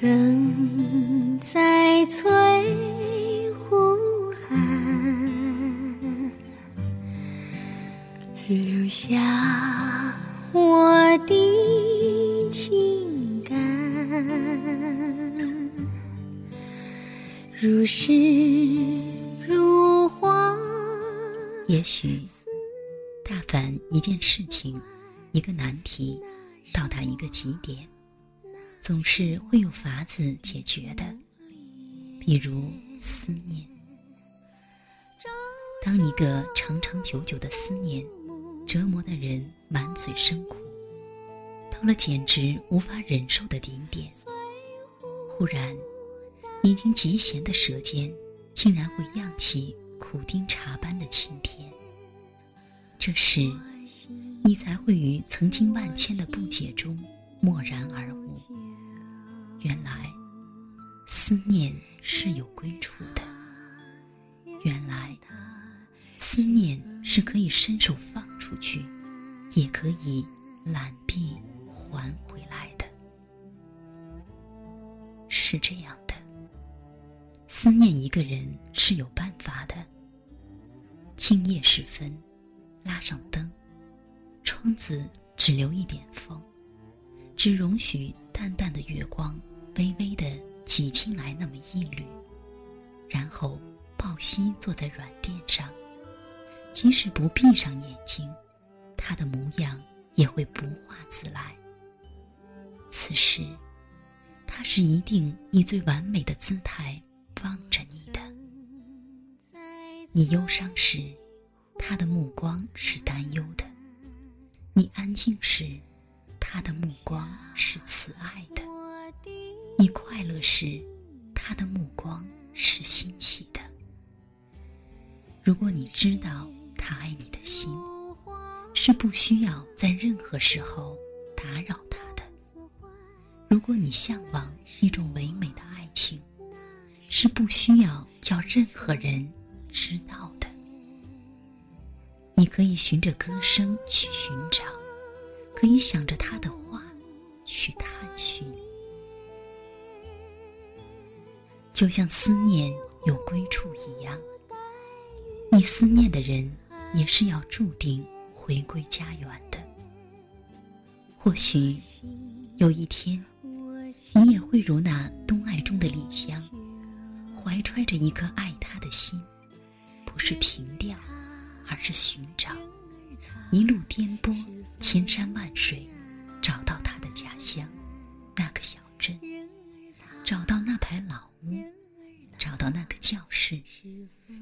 等在翠湖畔留下我的情感，如诗如画。也许，大凡一件事情，一个难题，到达一个极点。总是会有法子解决的，比如思念。当一个长长久久的思念折磨的人满嘴生苦，到了简直无法忍受的顶点，忽然，已经极咸的舌尖竟然会漾起苦丁茶般的清甜。这时，你才会于曾经万千的不解中默然而悟。原来，思念是有归处的。原来，思念是可以伸手放出去，也可以揽臂还回来的。是这样的，思念一个人是有办法的。今夜时分，拉上灯，窗子只留一点风，只容许淡淡的月光。微微的挤进来那么一缕，然后抱膝坐在软垫上，即使不闭上眼睛，他的模样也会不化自来。此时，他是一定以最完美的姿态望着你的。你忧伤时，他的目光是担忧的；你安静时，目光是慈爱的。你快乐时，他的目光是欣喜的。如果你知道他爱你的心，是不需要在任何时候打扰他的；如果你向往一种唯美的爱情，是不需要叫任何人知道的。你可以循着歌声去寻找，可以想着他的去探寻。就像思念有归处一样，你思念的人也是要注定回归家园的。或许有一天，你也会如那东爱中的李香，怀揣着一颗爱他的心，不是凭吊，而是寻找，一路颠簸，千山万水，找到他的家乡，那个小镇，找到那排老。屋，找到那个教室，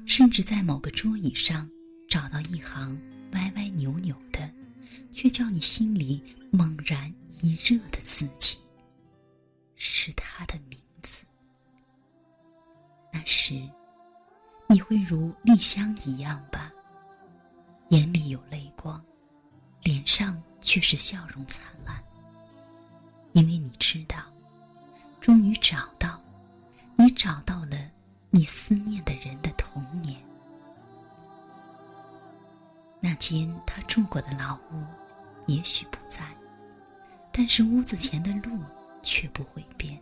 甚至在某个桌椅上找到一行歪歪扭扭的，却叫你心里猛然一热的字迹，是他的名字。那时，你会如丽香一样吧，眼里有泪光，脸上却是笑容灿烂，因为你知道，终于找到。你找到了你思念的人的童年，那间他住过的老屋，也许不在，但是屋子前的路却不会变，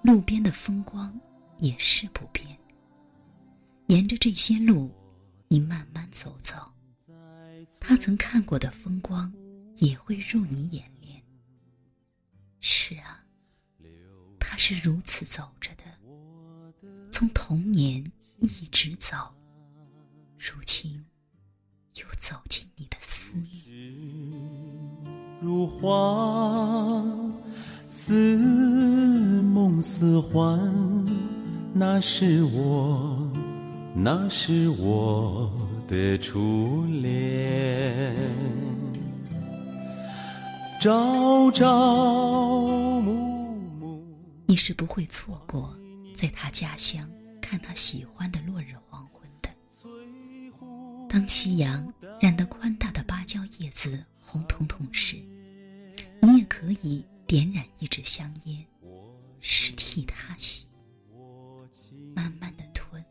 路边的风光也是不变。沿着这些路，你慢慢走走，他曾看过的风光也会入你眼帘。是啊，他是如此走着的。从童年一直走，如今又走进你的思念。如花似梦似幻，那是我，那是我的初恋。朝朝暮暮，你是不会错过。在他家乡看他喜欢的落日黄昏的，当夕阳染得宽大的芭蕉叶子红彤彤时，你也可以点燃一支香烟，是替他吸，慢慢的吞，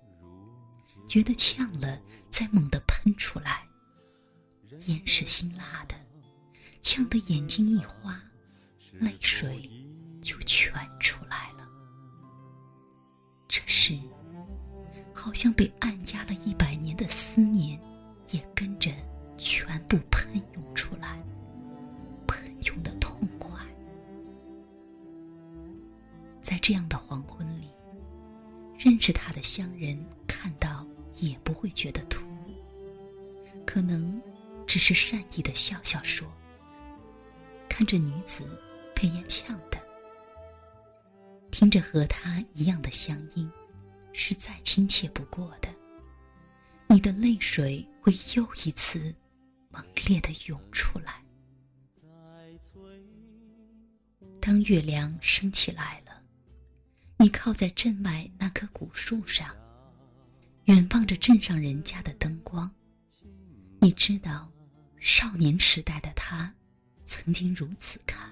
觉得呛了再猛地喷出来，烟是辛辣的，呛得眼睛一花泪水就全出来了。这时好像被按压了一百年的思念也跟着全部喷涌出来喷涌的痛快。在这样的黄昏里认识他的乡人看到也不会觉得突兀可能只是善意的笑笑说看着女子，配烟呛的，听着和他一样的乡音。”是再亲切不过的，你的泪水会又一次猛烈的涌出来。当月亮升起来了，你靠在镇外那棵古树上，远望着镇上人家的灯光。你知道，少年时代的他，曾经如此看。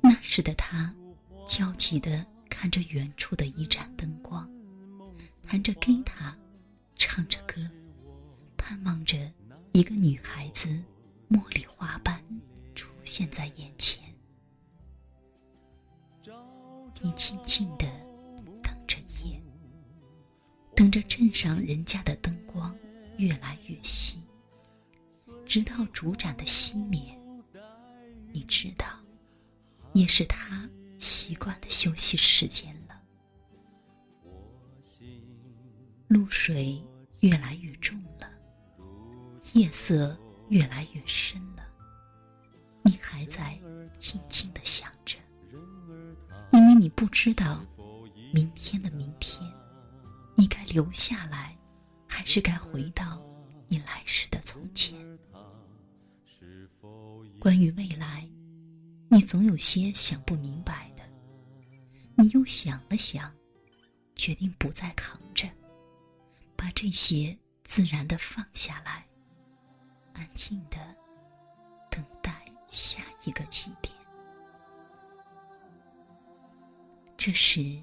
那时的他，焦急的看着远处的一盏灯光。弹着吉他，唱着歌，盼望着一个女孩子茉莉花般出现在眼前。你静静的等着夜，等着镇上人家的灯光越来越稀，直到烛盏的熄灭。你知道，也是他习惯的休息时间了。露水越来越重了，夜色越来越深了。你还在静静的想着，因为你不知道明天的明天，你该留下来，还是该回到你来时的从前。关于未来，你总有些想不明白的。你又想了想，决定不再扛着。把这些自然的放下来，安静的等待下一个起点。这时，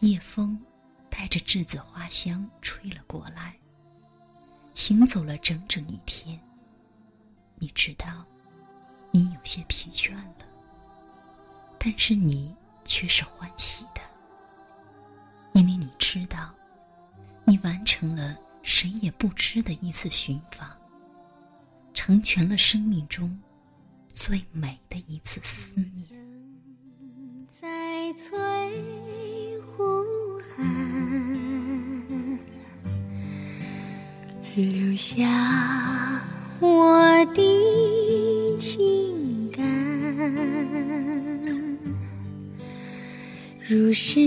夜风带着栀子花香吹了过来。行走了整整一天，你知道，你有些疲倦了，但是你却是欢喜的，因为你知道。你完成了谁也不知的一次寻访，成全了生命中最美的一次思念。在翠湖畔，留下我的情感，如诗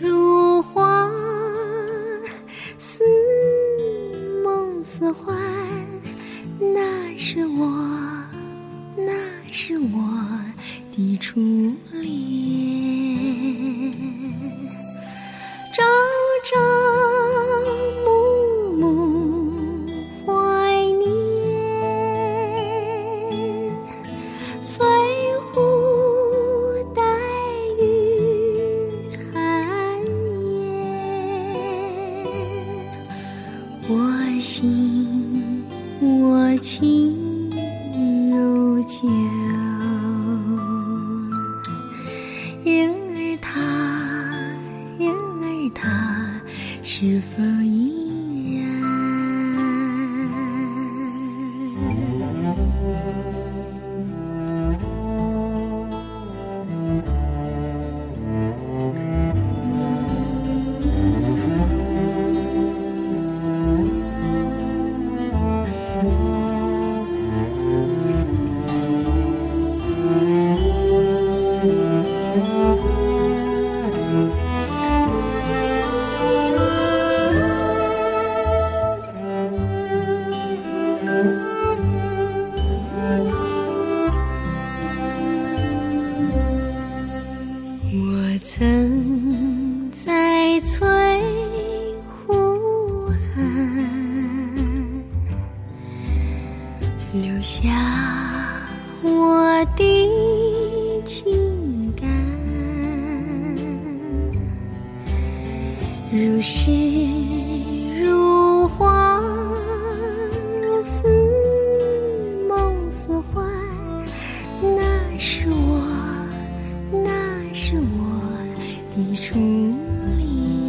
如画。似梦似幻，那是我，那是我的初恋。我心我。情如酒，人儿他，人儿他，是否下我的情感，如诗如画，似梦似幻，那是我，那是我。的初恋，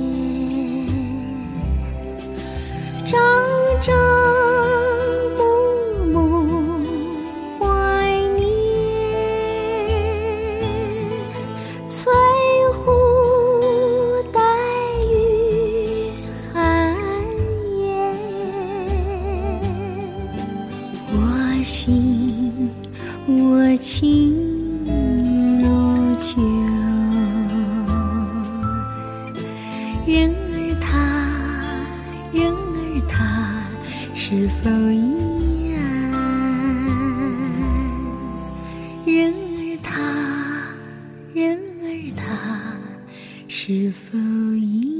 我心我情如旧。人儿他，人儿他，是否依然？人儿他，人儿他，是否依